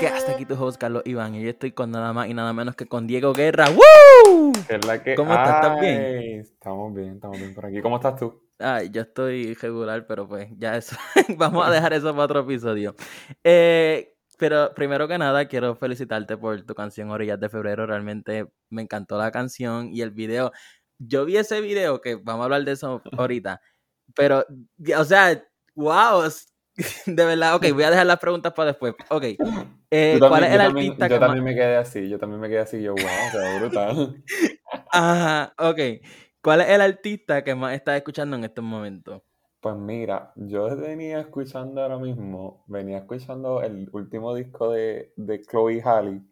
Podcast, aquí tu host Carlos Iván y yo estoy con nada más y nada menos que con Diego Guerra. ¡Woo! Es la que... ¿Cómo estás? ¿Estás bien? Estamos bien, estamos bien por aquí. ¿Cómo estás tú? Ay, yo estoy regular, pero pues ya eso, vamos a dejar eso para otro episodio. Eh, pero primero que nada, quiero felicitarte por tu canción Orillas de Febrero. Realmente me encantó la canción y el video. Yo vi ese video, que vamos a hablar de eso ahorita, pero, o sea, wow, de verdad, ok, voy a dejar las preguntas para después. Ok, eh, ¿cuál es el también- artista Yo que también más... me quedé así, yo también me quedé así, yo, wow, se ve brutal. Ajá, ok. ¿Cuál es el artista que más estás escuchando en estos momentos? Pues mira, yo venía escuchando ahora mismo, venía escuchando el último disco de, de Chloe Halle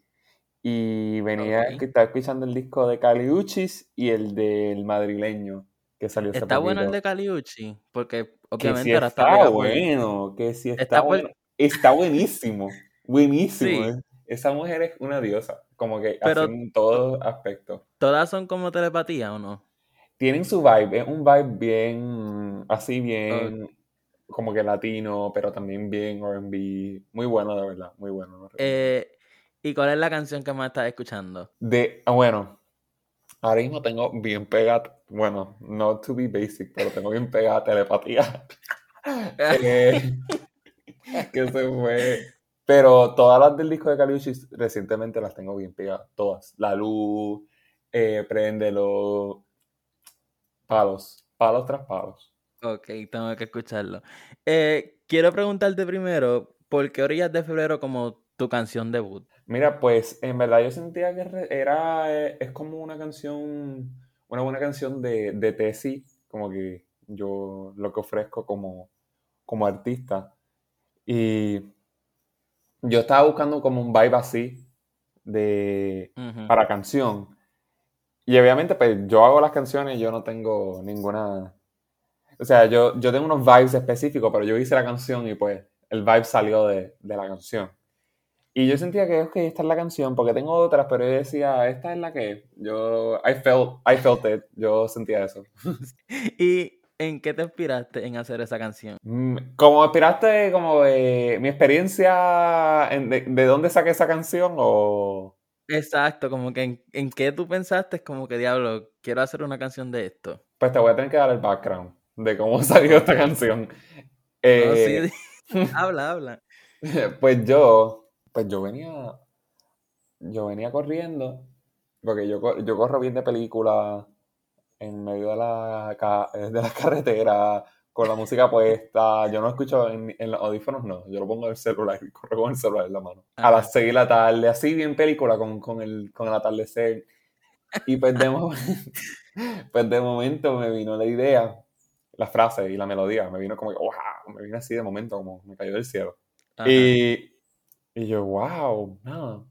y venía estaba escuchando el disco de Kali Uchis y el del madrileño que salió ¿Está bueno el de Caliucci? Porque Que obviamente sí ahora está bueno, que sí está, Está bueno. Está buenísimo, buenísimo. Sí. eh. Esa mujer es una diosa, como que Pero- así en todos aspectos. ¿Todas son como telepatía o no? Tienen su vibe, es un vibe bien, así bien, como que latino, pero también bien R&B. Muy bueno, de verdad, muy bueno. Eh, ¿Y cuál es la canción que más estás escuchando? De, ah, bueno, ahora mismo tengo bien pegada, bueno, no to be basic, pero tengo bien pegada telepatía. Eh, que se fue. Pero todas las del disco de Caliucci recientemente las tengo bien pegadas, todas. La luz, eh, préndelo, palos, palos tras palos. Ok, tengo que escucharlo. Eh, quiero preguntarte primero, ¿por qué Orillas de Febrero como tu canción debut? Mira, pues en verdad yo sentía que era, eh, es como una canción, una buena canción de, de tesis, como que yo lo que ofrezco como, como artista. Y yo estaba buscando como un vibe así de, para canción. Y obviamente, pues yo hago las canciones, yo no tengo ninguna. O sea, yo, yo tengo unos vibes específicos, pero yo hice la canción y pues el vibe salió de, de la canción. Y yo sentía que, ok, esta es la canción, porque tengo otras, pero yo decía, esta es la que es. Yo, I felt, I felt it, yo sentía eso. ¿Y en qué te inspiraste en hacer esa canción? Mm, Como esperaste, como de mi experiencia, en- de, de dónde saqué esa canción, o. Exacto, como que en, en qué tú pensaste, como que diablo, quiero hacer una canción de esto. Pues te voy a tener que dar el background de cómo salió esta canción. No, Eh, sí, habla, habla. Pues yo, pues yo venía, yo venía corriendo, porque yo, yo corro bien de película en medio de la, ca- de la carretera, con la música puesta, yo no escucho en, en los audífonos, no, yo lo pongo en el celular y corro con el celular en la mano. A las 6 de la tarde, así bien película con, con el, con el atardecer. Y pues de, pues de momento me vino la idea, la frase y la melodía, me vino como que, wow, me vino así de momento, como me cayó del cielo. Ajá. Y, y yo, wow, nada.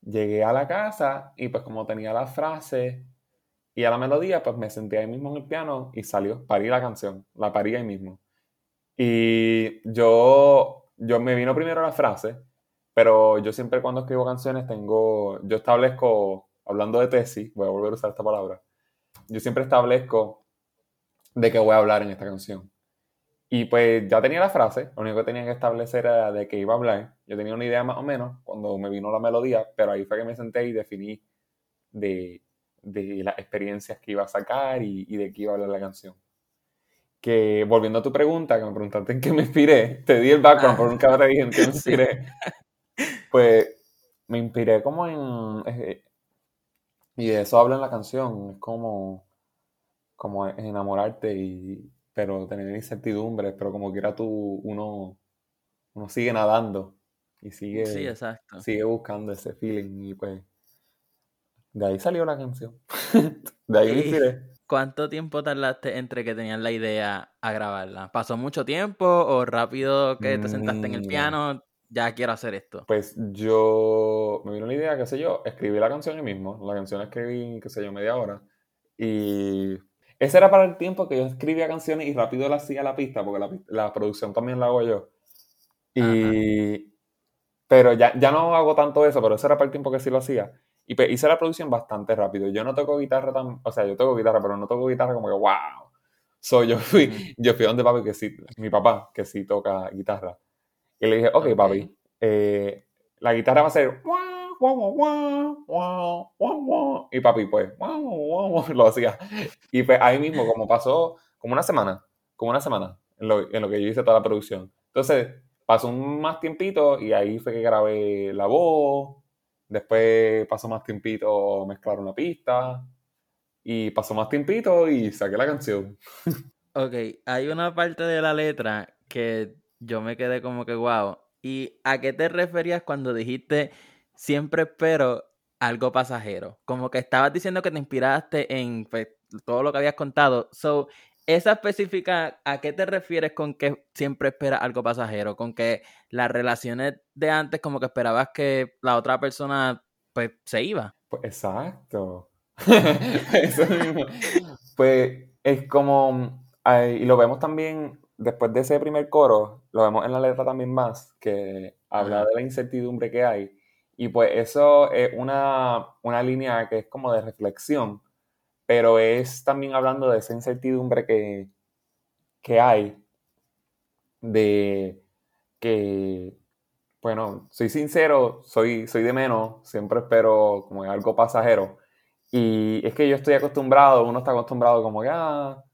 Llegué a la casa y pues como tenía la frase y a la melodía, pues me senté ahí mismo en el piano y salió, parí la canción, la parí ahí mismo. Y yo, yo me vino primero la frase, pero yo siempre cuando escribo canciones tengo, yo establezco, hablando de tesis, voy a volver a usar esta palabra, yo siempre establezco de qué voy a hablar en esta canción. Y pues ya tenía la frase, lo único que tenía que establecer era de qué iba a hablar. Yo tenía una idea más o menos cuando me vino la melodía, pero ahí fue que me senté y definí de, de las experiencias que iba a sacar y, y de qué iba a hablar la canción. Que volviendo a tu pregunta, que me preguntaste en qué me inspiré, te di el background, pero nunca te dije en qué me inspiré. Pues me inspiré como en... eh, y de eso habla en la canción, es como, como enamorarte y pero tener incertidumbres, pero como quiera tú, uno, uno sigue nadando y sigue, Sí, exacto. sigue buscando ese feeling y pues de ahí salió la canción. De ahí me inspiré. ¿Cuánto tiempo tardaste entre que tenías la idea a grabarla? ¿Pasó mucho tiempo o rápido que te sentaste en el Mira. piano? Ya quiero hacer esto. Pues yo me vino la idea, qué sé yo, escribí la canción ahí mismo. La canción la escribí, qué sé yo, media hora. Y ese era para el tiempo que yo escribía canciones y rápido la hacía la pista, porque la, producción también la hago yo. Y, pero ya, ya no hago tanto eso, pero ese era para el tiempo que sí lo hacía. Y pues, hice la producción bastante rápido. Yo no toco guitarra tan, o sea, yo toco guitarra, pero no toco guitarra como que, wow. So, yo fui, yo fui a donde papi, que sí, mi papá, que sí toca guitarra. Y le dije, ok, Ok. papi, eh, la guitarra va a ser y papi pues lo hacía. Y pues ahí mismo, como pasó como una semana, como una semana en lo, en lo que yo hice toda la producción. Entonces pasó un más tiempito y ahí fue que grabé la voz, después pasó más tiempito mezclar una pista y pasó más tiempito y saqué la canción. Ok, hay una parte de la letra que yo me quedé como que wow. ¿Y a qué te referías cuando dijiste siempre espero algo pasajero? Como que estabas diciendo que te inspiraste en pues, todo lo que habías contado. So, esa específica, ¿a qué te refieres con que siempre esperas algo pasajero? Con que las relaciones de antes, como que esperabas que la otra persona, pues, se iba. Pues, exacto. Eso mismo. Pues es como, y lo vemos también después de ese primer coro, lo vemos en la letra también más, que habla de la incertidumbre que hay. Y pues eso es una, una línea que es como de reflexión pero es también hablando de esa incertidumbre que, que hay, de que, bueno, soy sincero, soy, soy de menos, siempre espero como algo pasajero. Y es que yo estoy acostumbrado, uno está acostumbrado como que, ah,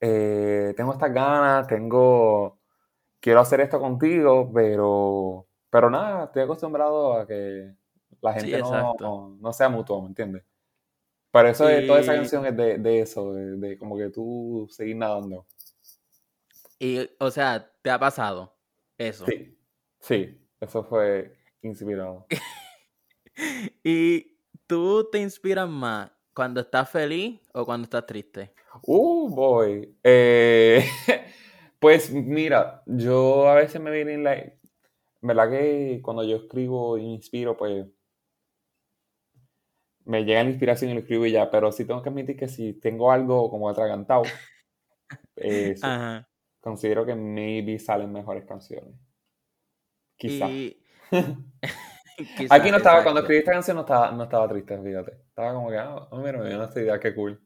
eh, tengo estas ganas, tengo, quiero hacer esto contigo, pero, pero nada, estoy acostumbrado a que la gente no, no, sea mutuo, ¿me entiendes? Pero eso de toda esa canción es de, eso, de, como que tú seguir nadando. Y, o sea, ¿te ha pasado eso? Sí, sí, eso fue inspirado. ¿Y tú te inspiras más cuando estás feliz o cuando estás triste? Uh, boy. Eh, pues mira, yo a veces me viene en. ¿Verdad que cuando yo escribo e inspiro, pues me llega la inspiración y lo escribo y ya, pero sí tengo que admitir que si tengo algo como atragantado, eh, considero que maybe salen mejores canciones. Quizá. Aquí no estaba, cuando escribí esta canción no estaba, no estaba triste, fíjate. Estaba como que, ah, oh, mira, me dio una idea, qué cool.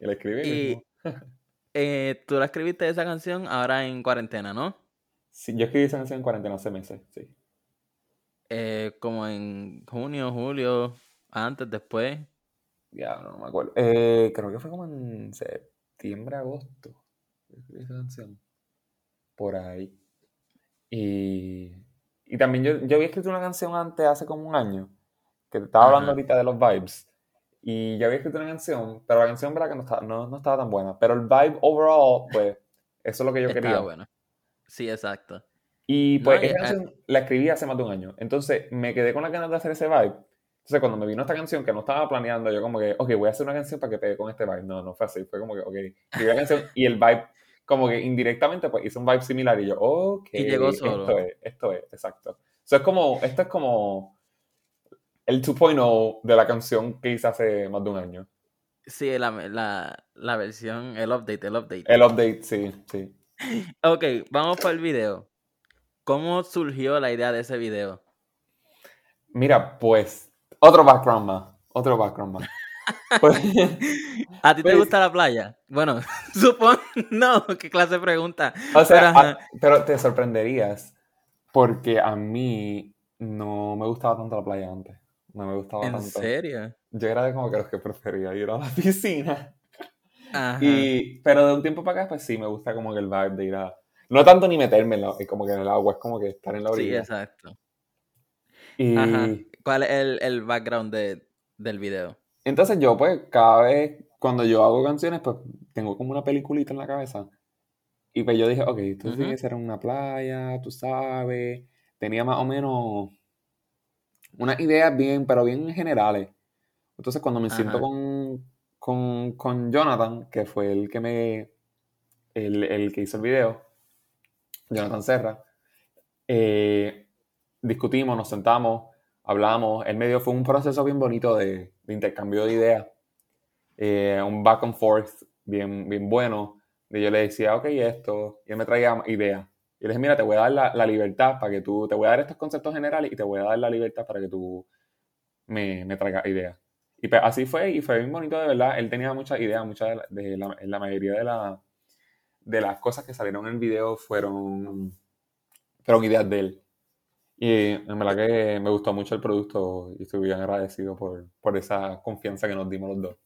Y la escribí. Y, eh, tú la escribiste esa canción ahora en cuarentena, ¿no? Sí, yo escribí esa canción en cuarentena hace meses, sí. Eh, como en junio, julio. Antes, después. Ya, no, me acuerdo. Eh, creo que fue como en septiembre, agosto. Esa canción. Por ahí. Y, y también yo, yo había escrito una canción antes, hace como un año, que te estaba hablando ahorita de los vibes. Y yo había escrito una canción, pero la canción, verdad, que no estaba, no, no estaba tan buena. Pero el vibe overall, pues, eso es lo que yo estaba quería. bueno. Sí, exacto. Y pues, esa canción la escribí hace más de un año. Entonces, me quedé con la ganas de hacer ese vibe. Entonces, cuando me vino esta canción que no estaba planeando, yo como que, ok, voy a hacer una canción para que pegue con este vibe. No, no fue así. Fue como que, ok, escribí la canción y el vibe, como que indirectamente, pues hizo un vibe similar y yo, ok. Y llegó solo. Esto es, esto es, exacto. O es como, esto es como el 2.0 de la canción que hice hace más de un año. Sí, la, la, la versión, el update, el update. El update, sí, sí. Ok, vamos para el video. ¿Cómo surgió la idea de ese video? Mira, pues otro background más. Otro background más. Pues, ¿A ti te pues gusta la playa? Bueno, supongo. No, qué clase de pregunta. O sea, pero, te sorprenderías. Porque a mí no me gustaba tanto la playa antes. No me gustaba tanto. ¿En serio? Yo era de como que los que prefería ir a la piscina. Ajá. Y, pero de un tiempo para acá, pues sí, me gusta como que el vibe de ir a. No tanto ni meterme en como que en el agua, es como que estar en la orilla. Sí, exacto. Y. ¿Cuál es el, background del video? Entonces yo, pues, cada vez cuando yo hago canciones, pues tengo como una peliculita en la cabeza. Y pues yo dije, ok, esto tiene que ser en una playa, tú sabes. Tenía más o menos unas ideas bien, pero bien generales. Entonces cuando me siento con, con, Jonathan, que fue el que me. El, que hizo el video, Jonathan Serra, eh, discutimos, nos sentamos hablamos, el medio fue un proceso bien bonito de, intercambio de ideas, eh, un back and forth bien, bien bueno, de yo le decía, ok, esto, y él me traía ideas. Y le dije, mira, te voy a dar la, libertad para que tú, te voy a dar estos conceptos generales y te voy a dar la libertad para que tú me, me traigas ideas. Y pues, así fue, y fue bien bonito de verdad. Él tenía muchas ideas, muchas de la, la mayoría de, la, de las cosas que salieron en el video fueron, fueron ideas de él. Y en verdad que me gustó mucho el producto y estoy bien agradecido por, por esa confianza que nos dimos los dos.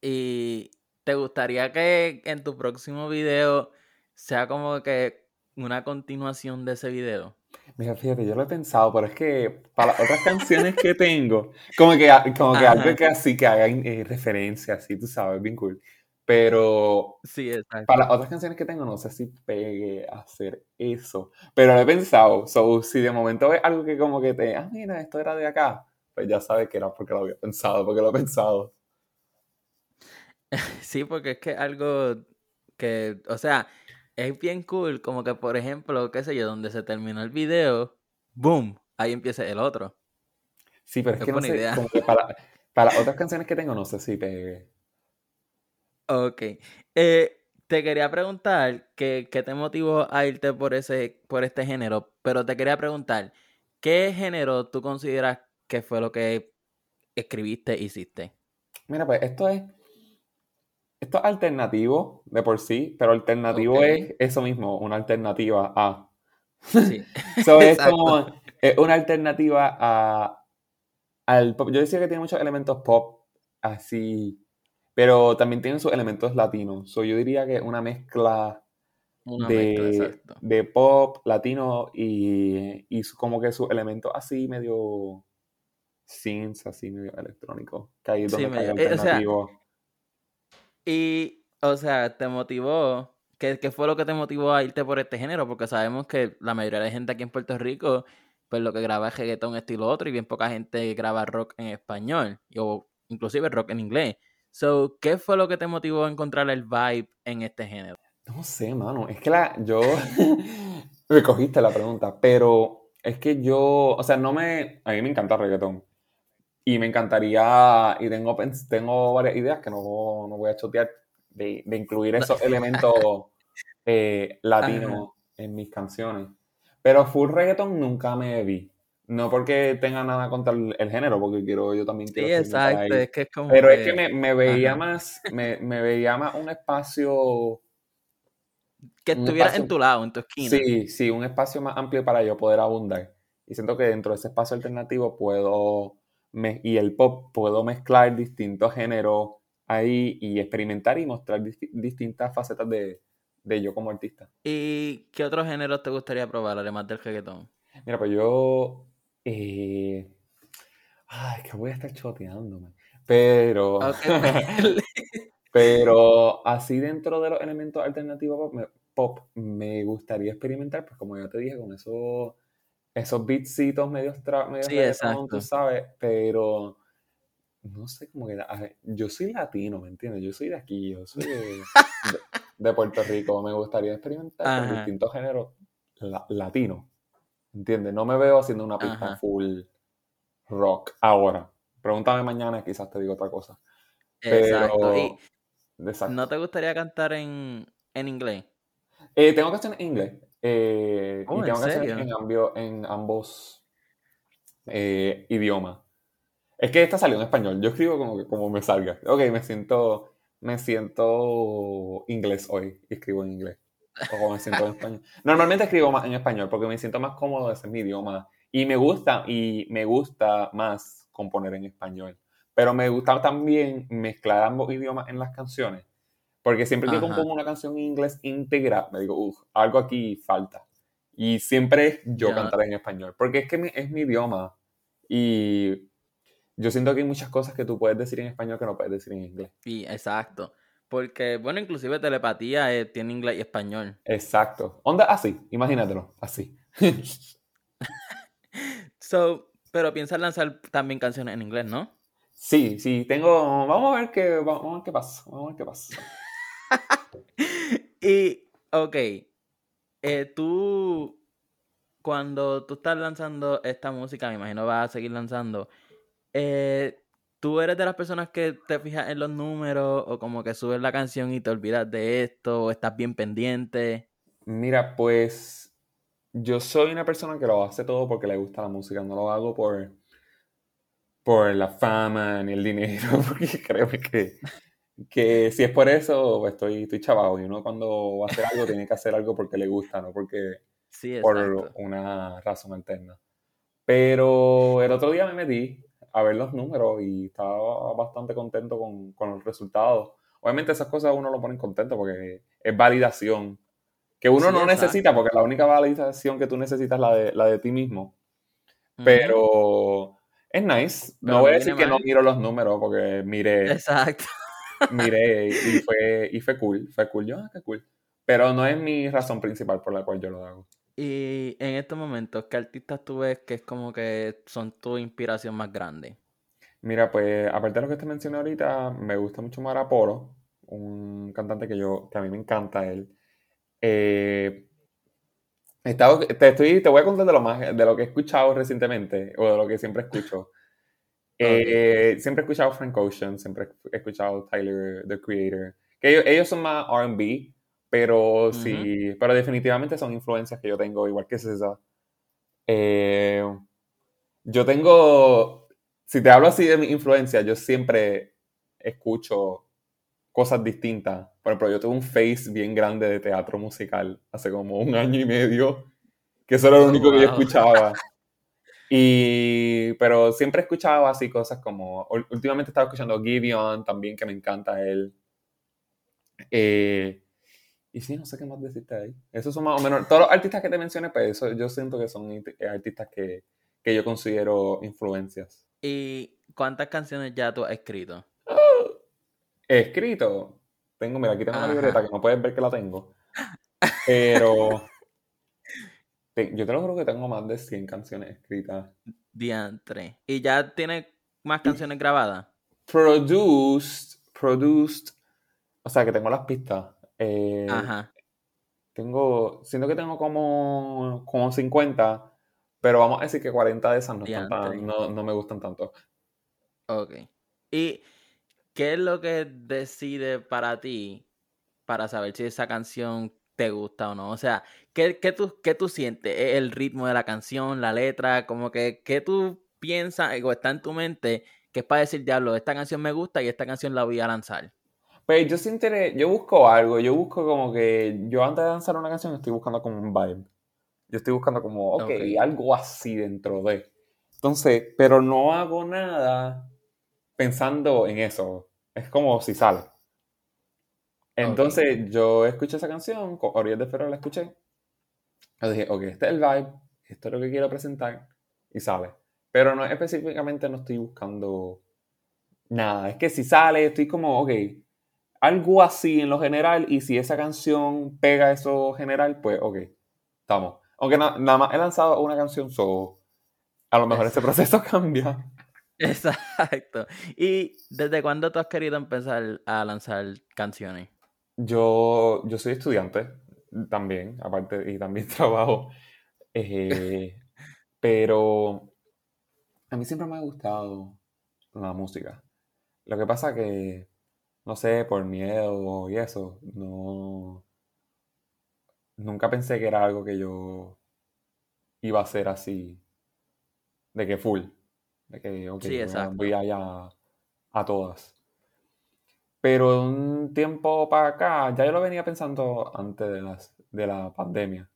¿Y te gustaría que en tu próximo video sea como que una continuación de ese video? Mira, fíjate, yo lo he pensado, pero es que para otras canciones que tengo, como que, como que algo que así que haga eh, referencia, así, tú sabes, bien cool. Pero sí, exacto. para las otras canciones que tengo, no sé si pegue a hacer eso. Pero lo he pensado. So, si de momento ves algo que como que te, ah, mira, esto era de acá, pues ya sabes que era porque lo había pensado, porque lo he pensado. Sí, porque es que algo que, o sea, es bien cool, como que por ejemplo, qué sé yo, donde se terminó el video, boom, ahí empieza el otro. Sí, pero es, que no sé, como que para, para otras canciones que tengo, no sé si pegue. Ok. Eh, te quería preguntar qué, te motivó a irte por ese, por este género, pero te quería preguntar, ¿qué género tú consideras que fue lo que escribiste, hiciste? Mira, pues esto es. Esto es alternativo de por sí, pero alternativo es eso mismo, una alternativa a. Sí. es como es una alternativa a al pop. Yo decía que tiene muchos elementos pop, así pero también tiene sus elementos latinos. So, yo diría que una mezcla, de, pop latino y, y como que sus elementos así medio synths, así medio electrónico. Que ahí es donde sí, alternativo. Y, o sea, te motivó. ¿Qué, ¿Qué fue lo que te motivó a irte por este género? Porque sabemos que la mayoría de la gente aquí en Puerto Rico, pues lo que graba es reggaetón estilo otro, y bien poca gente graba rock en español, o inclusive rock en inglés. So, ¿qué fue lo que te motivó a encontrar el vibe en este género? No sé, mano. Es que la, yo me cogiste la pregunta, pero es que yo, o sea, no me, a mí me encanta el reggaetón. Y me encantaría, y tengo, tengo varias ideas que no, no voy a chotear, de, de incluir esos elementos eh, latinos en mis canciones. Pero full reggaeton nunca me vi. No porque tenga nada contra el, género, porque quiero, yo también quiero. Sí, exacto, es que es como. Pero es que me, veía más, me, veía más un espacio. Que estuviera en tu lado, en tu esquina. Sí, sí, un espacio más amplio para yo poder abundar. Y siento que dentro de ese espacio alternativo puedo. Y el pop, puedo mezclar distintos géneros ahí y experimentar y mostrar distintas facetas de, de yo como artista. ¿Y qué otros géneros te gustaría probar, además del reggaetón? Mira, pues yo eh, ay, que voy a estar choteándome. Pero. pero así dentro de los elementos alternativos pop me, gustaría experimentar, pues como ya te dije, con esos, esos beatsitos medio, medio sí, exacto. tú sabes, pero no sé cómo que yo soy latino, ¿me entiendes? Yo soy de aquí, yo soy de, Puerto Rico, me gustaría experimentar con distintos géneros latinos. ¿Entiendes? No me veo haciendo una pista full rock ahora. Pregúntame mañana, quizás te digo otra cosa. Exacto. ¿No te gustaría cantar en, en inglés? Eh, tengo canciones en inglés. Eh, y oh, tengo canciones en, en ambos eh, idiomas. Es que esta salió en español. Yo escribo como, como me salga. Ok, me siento, me siento inglés hoy. Escribo en inglés. O me siento en español. Normalmente escribo más en español porque me siento más cómodo, ese es mi idioma. Y me gusta, y me gusta más componer en español. Pero me gusta también mezclar ambos idiomas en las canciones. Porque siempre que compongo una canción en inglés íntegra, me digo, uff, algo aquí falta. Y siempre es yo cantar en español. Porque es que es mi idioma. Y yo siento que hay muchas cosas que tú puedes decir en español que no puedes decir en inglés. Sí, exacto. Porque, bueno, inclusive telepatía eh, tiene inglés y español. Exacto. Onda así, imagínatelo, así. so, pero piensas lanzar también canciones en inglés, ¿no? Sí, sí, tengo. Vamos a ver qué, vamos a ver qué pasa. Vamos a ver qué pasa. y, ok. Eh, tú, cuando tú estás lanzando esta música, me imagino vas a seguir lanzando. Eh, ¿Tú eres de las personas que te fijas en los números o como que subes la canción y te olvidas de esto o estás bien pendiente? Mira, pues yo soy una persona que lo hace todo porque le gusta la música, no lo hago por, por la fama ni el dinero, porque creo que, que si es por eso, pues estoy, estoy chavado y uno cuando va a hacer algo tiene que hacer algo porque le gusta, no porque por una razón alterna. Pero el otro día me metí a ver los números y estaba bastante contento con, con los resultados. Obviamente esas cosas uno lo pone contento porque es validación que uno Sí, no exacto. necesita porque la única validación que tú necesitas es la de, la de ti mismo. Pero es nice. Pero no voy a decir que no mal. miro los números porque miré, Exacto. Miré y fue, y fue cool. Fue cool. Yo, ah, qué cool. Pero no es mi razón principal por la cual yo lo hago. Y en estos momentos, ¿qué artistas tú ves que es como que son tu inspiración más grande? Mira, pues aparte de lo que te mencioné ahorita, me gusta mucho Mara Polo, un cantante que yo, que a mí me encanta él. Eh, he estado- te estoy, te voy a contar de lo más, de lo que he escuchado recientemente, o de lo que siempre escucho. Eh, siempre he escuchado Frank Ocean, siempre he escuchado Tyler, The Creator. Que ellos, ellos son más R&B, pero sí, pero definitivamente son influencias que yo tengo, igual que César. Eh, yo tengo, si te hablo así de mi influencia, yo siempre escucho cosas distintas. Por ejemplo, yo tuve un face bien grande de teatro musical hace como un año y medio, que eso era lo Oh, único que yo escuchaba. Y, pero siempre escuchaba así cosas como, últimamente estaba escuchando Gideon también, que me encanta él. Eh, y sí, no sé qué más decirte ahí. Esos son más o menos, todos los artistas que te mencioné, pues eso, yo siento que son eh, artistas que, que yo considero influencias. ¿Y cuántas canciones ya tú has escrito? He escrito, tengo, mira, aquí tengo una Ajá. libreta que no puedes ver que la tengo, pero te- yo te lo juro que tengo más de 100 canciones escritas. Diantre. ¿Y ya tienes más canciones grabadas? Produced, produced, o sea que tengo las pistas. Eh, Ajá. Tengo, siento que tengo como, como 50, pero vamos a decir que 40 de esas no, están tan- no, no me gustan tanto. Ok. ¿Y qué es lo que decide para ti para saber si esa canción te gusta o no? O sea, ¿qué, qué tú, qué tú sientes? ¿Es ¿El ritmo de la canción, la letra? Como que, ¿qué tú piensas o está en tu mente que es para decir, diablo, esta canción me gusta y esta canción la voy a lanzar? Pues yo siento, yo busco algo, yo busco como que, yo antes de lanzar una canción estoy buscando como un vibe. Yo estoy buscando como, ok, Ok. algo así dentro de. Entonces, pero no hago nada pensando en eso. Es como si sale. Entonces, yo escuché esa canción, con Orillas de Ferro la escuché. Yo dije, ok, este es el vibe, esto es lo que quiero presentar, y sale. Pero no específicamente no estoy buscando nada. Es que si sale, estoy como, ok, algo así en lo general, y si esa canción pega eso general, pues ok, estamos. Aunque na- nada más he lanzado una canción, so, a lo mejor ese proceso cambia. Exacto. ¿Y desde cuándo tú has querido empezar a lanzar canciones? Yo, yo soy estudiante también, aparte, y también trabajo. eh, pero a mí siempre me ha gustado la música. Lo que pasa que, no sé, por miedo y eso, no. Nunca pensé que era algo que yo iba a hacer así, de que full, de que, ok, Sí, voy a- exacto. voy allá a todas. Pero de un tiempo para acá, ya yo lo venía pensando antes de, las, de la pandemia.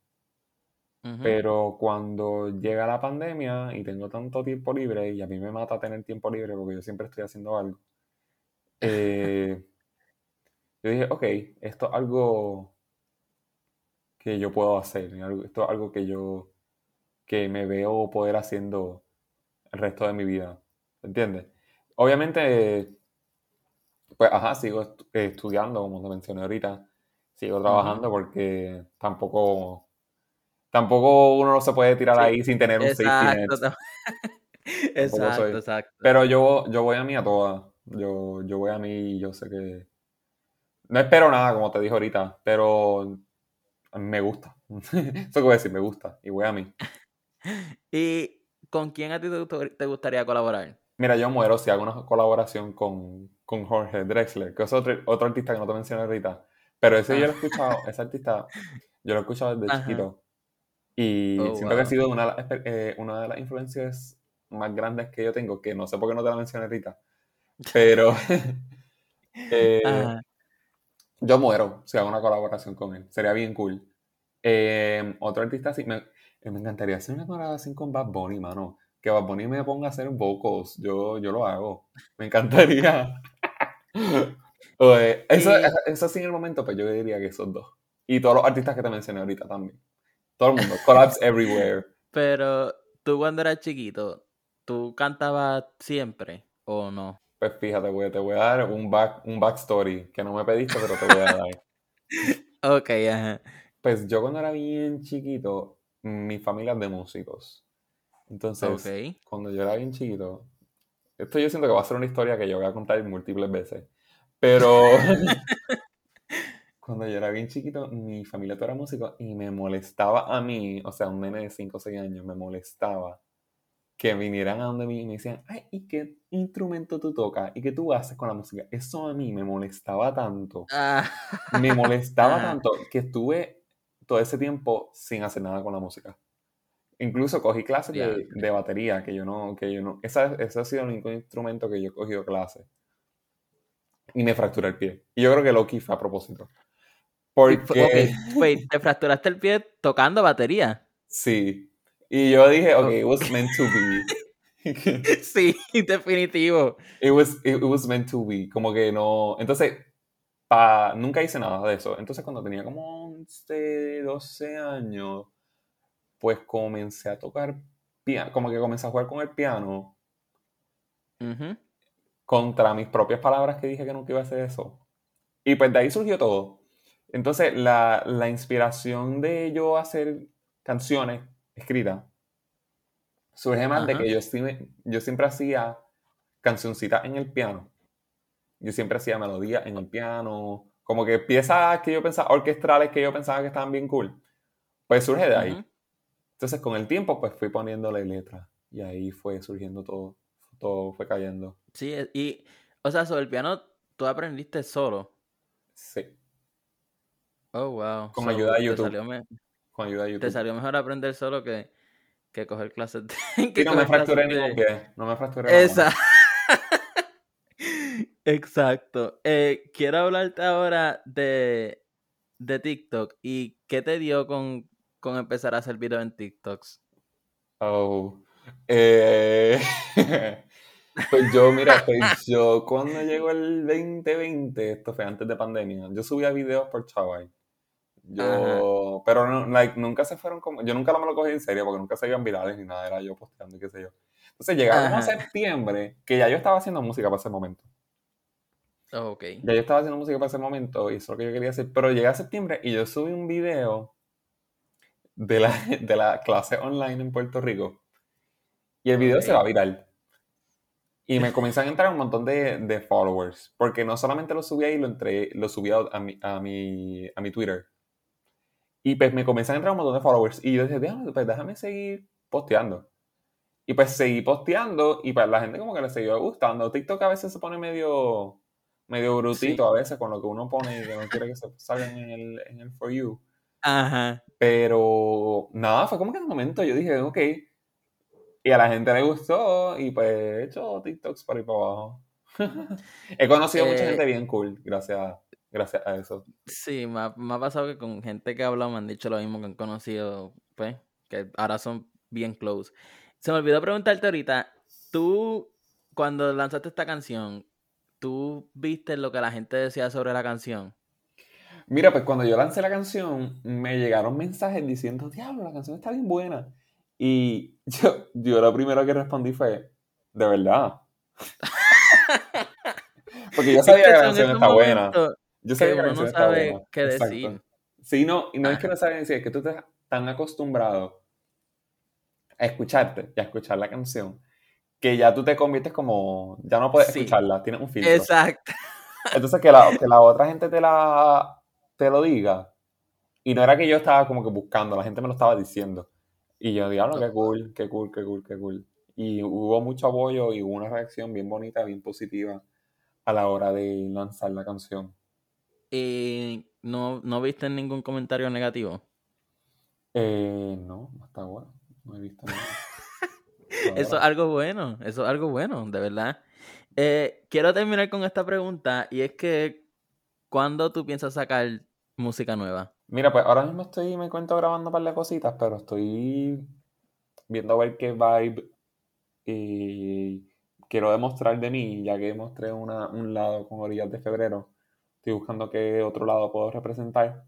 Pero cuando llega la pandemia y tengo tanto tiempo libre, y a mí me mata tener tiempo libre porque yo siempre estoy haciendo algo, eh, yo dije, ok, esto es algo que yo puedo hacer, esto es algo que yo, que me veo poder haciendo el resto de mi vida, ¿entiendes? Obviamente, pues, ajá, sigo estu- estudiando, como te mencioné ahorita, sigo trabajando porque tampoco, tampoco uno no se puede tirar Sí, ahí sin tener un safety net. Exacto. Tampoco Exacto, exacto. Pero yo, yo voy a mí a todas. Yo, yo voy a mí y yo sé que. No espero nada, como te dije ahorita, pero me gusta. Eso que voy a decir, me gusta. Y voy a mí. ¿Y con quién a ti te gustaría colaborar? Mira, yo muero si hago una colaboración con, con Jorge Drexler, que es otro, otro artista que no te mencioné ahorita. Pero ese yo lo he escuchado, ese artista, yo lo he escuchado desde Ajá. chiquito. Y Oh, siento que ha wow. sido una de, las, espe- eh, una de las influencias más grandes que yo tengo, que no sé por qué no te la mencioné ahorita. Pero eh, yo muero si hago una colaboración con él. Sería bien cool. Eh, otro artista así, me, me encantaría hacer una colaboración con Bad Bunny, mano. Que Bad Bunny me ponga a hacer vocals, yo, yo lo hago. Me encantaría. Oye, eso, eso sí en el momento, pues yo diría que esos dos. Y todos los artistas que te mencioné ahorita también. Todo el mundo. Collabs everywhere. Pero tú cuando eras chiquito, ¿tú cantabas siempre o no? Pues fíjate, güey, te voy a dar un, back, un backstory que no me pediste, pero te voy a dar. ok, ajá. Pues yo cuando era bien chiquito, mi familia es de músicos. Entonces, cuando yo era bien chiquito, esto yo siento que va a ser una historia que yo voy a contar múltiples veces. Pero cuando yo era bien chiquito, mi familia era músico y me molestaba a mí, o sea, un nene de 5 o 6 años, me molestaba que vinieran a donde mí y me decían, ay, ¿y qué instrumento tú tocas? ¿Y qué tú haces con la música? Eso a mí me molestaba tanto. Ah. Me molestaba tanto que estuve todo ese tiempo sin hacer nada con la música. Incluso cogí clases de, batería, que yo no, que yo no, esa, ese ha sido el único instrumento que yo he cogido clase. Y me fracturé el pie. Y yo creo que Loki fue a propósito. Porque... ¿te fracturaste el pie tocando batería? Sí. Y yo dije, ok, it was meant to be. sí, definitivo. It was, it, was meant to be. Como que no... Entonces, pa... nunca hice nada de eso. Entonces, cuando tenía como 11, 12 años, pues comencé a tocar piano. Como que comencé a jugar con el piano. Contra mis propias palabras que dije que nunca iba a hacer eso. Y pues de ahí surgió todo. Entonces, la, inspiración de yo hacer canciones escritas surge más de que yo, yo siempre hacía cancioncitas en el piano. Yo siempre hacía melodías en el piano, como que piezas que yo pensaba, orquestrales que yo pensaba que estaban bien cool. Pues surge de ahí. Entonces, con el tiempo, pues fui poniéndole letra y ahí fue surgiendo todo, todo fue cayendo. Sí, y, o sea, sobre el piano, tú aprendiste solo. Sí. Oh, wow. Con ayuda de YouTube. Con ayuda de YouTube. Te salió mejor aprender solo que, que coger clases de... Que no me fracturé ningún pie. No me fracturé Exacto. Exacto. Eh, quiero hablarte ahora de, de TikTok y qué te dio con, con empezar a hacer videos en TikToks. Oh. Eh... Pues yo, mira, pues yo cuando llegó el 2020, esto fue antes de pandemia, yo subía videos por Chawai. Yo, pero no, like, nunca se fueron como, yo nunca me lo cogí en serio porque nunca se iban virales ni nada, era yo posteando y qué sé yo. Entonces llegamos a septiembre, que ya yo estaba haciendo música para ese momento. Oh, ok. Ya yo estaba haciendo música para ese momento y eso es lo que yo quería hacer, pero llegué a septiembre y yo subí un video de la, de la clase online en Puerto Rico y el video se va a viral. Y me comienzan a entrar un montón de, de, followers, porque no solamente lo subí ahí, lo, entré, lo subí a mi, a, mi, a mi Twitter. Y pues me comienzan a entrar un montón de followers. Y yo dije, déjame, pues déjame seguir posteando. Y pues seguí posteando y pues la gente como que le siguió gustando. TikTok a veces se pone medio, medio brutito a veces con lo que uno pone y que no quiere que se salgan en el, en el For You. Ajá. Pero nada, fue como que en un momento yo dije, ok. Y a la gente le gustó y pues he hecho TikToks por ahí para abajo. he conocido mucha eh, gente bien cool gracias gracias a eso. Sí, me ha, pasado que con gente que ha hablado me han dicho lo mismo que han conocido, pues, que ahora son bien close. Se me olvidó preguntarte ahorita, tú, cuando lanzaste esta canción, ¿tú viste lo que la gente decía sobre la canción? Mira, pues cuando yo lancé la canción, me llegaron mensajes diciendo, diablo, la canción está bien buena. Y yo, yo lo primero que respondí fue, de verdad. Porque yo sabía que la canción está buena. Yo sé que, uno no sabe qué decir. Sí, no, y no es que no saben decir, es que tú estás tan acostumbrado a escucharte y a escuchar la canción que ya tú te conviertes como, ya no puedes escucharla, tienes un filtro. Exacto. Entonces que la, que la otra gente te, la, te lo diga, y no era que yo estaba como que buscando, la gente me lo estaba diciendo. Y yo, diablo, qué cool, qué cool, qué cool, qué cool. Y hubo mucho apoyo y hubo una reacción bien bonita, bien positiva a la hora de lanzar la canción. ¿Y no, no viste ningún comentario negativo? Eh, no, hasta ahora. No he visto nada. eso es algo bueno, eso es algo bueno, de verdad. Eh, quiero terminar con esta pregunta y es que, ¿cuándo tú piensas sacar música nueva? Mira, pues ahora mismo estoy, me cuento grabando un par de cositas, pero estoy viendo a ver qué vibe y quiero demostrar de mí, ya que mostré una, un lado con Orillas de Febrero. Estoy buscando qué otro lado puedo representar.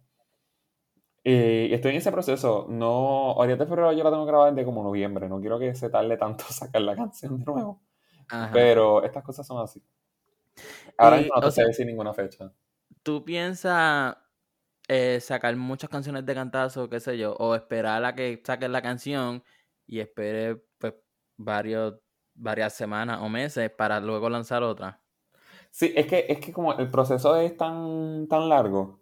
Y estoy en ese proceso. No, Orillas de Febrero yo la tengo grabada desde como noviembre. No quiero que se tarde tanto sacar la canción de nuevo. Ajá. Pero estas cosas son así. Ahora Y, mismo no o te sé sea, decir ninguna fecha. ¿Tú piensas eh, sacar muchas canciones de cantazo, qué sé yo, o esperar a que saques la canción y espere pues varios, varias semanas o meses para luego lanzar otra? Sí, es que, es que como el proceso es tan, tan largo,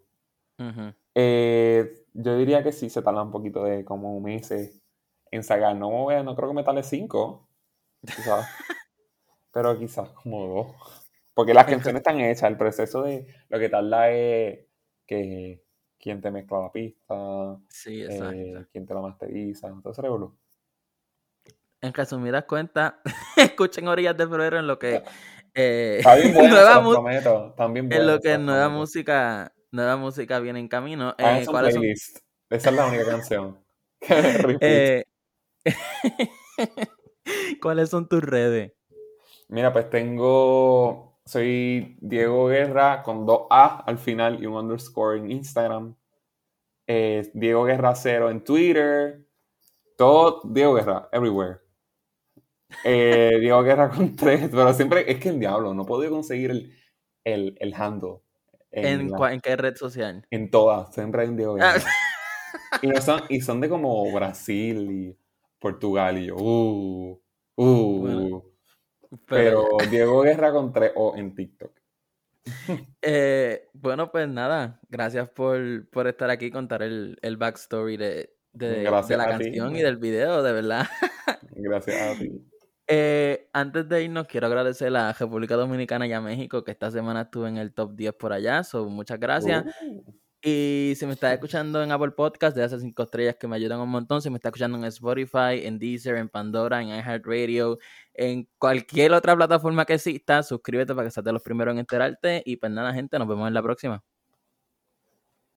eh, yo diría que sí se tarda un poquito de como meses en sacar. No, no creo que me tarde cinco, quizás, pero quizás como dos. Porque las canciones están hechas, el proceso de lo que tarda es que quién te mezcla la pista, Sí, eh, quién te la masteriza, ese revolú. En resumidas cuentas, escuchen Orillas de Febrero en lo que eh, Está bien bueno, nueva, prometo. Bien en lo que nueva prometo. música, nueva música viene en camino. Eh, un ¿cuáles son? playlist. Esa es la única canción eh, ¿cuáles son tus redes? Mira, pues tengo. Soy Diego Guerra con dos A al final y un underscore en Instagram. Eh, Diego Guerra cero en Twitter. Todo Diego Guerra, everywhere. Eh, Diego Guerra con tres, pero siempre es que el diablo, no podido conseguir el, el, el handle en, ¿En, la- cua- en qué red social? en todas. Siempre hay un Diego Ah, Guerra. Y, no son, y son de como Brasil y Portugal. Y yo, uh, uh. Bueno, Pero. Diego Guerra con tres O en TikTok. Eh, bueno, pues nada, gracias por, por estar aquí y contar el, el backstory de, de, la ti. canción y del video, de verdad. Gracias a ti. Eh, antes de irnos, quiero agradecer a República Dominicana y a México, que esta semana estuve en el top 10 por allá, so, muchas gracias. Uh, Y si me estás escuchando en Apple Podcast, de esas cinco estrellas que me ayudan un montón. Si me estás escuchando en Spotify, en Deezer, en Pandora, en iHeartRadio, en cualquier otra plataforma que exista, suscríbete para que seas de los primeros en enterarte. Y pues nada, gente, nos vemos en la próxima.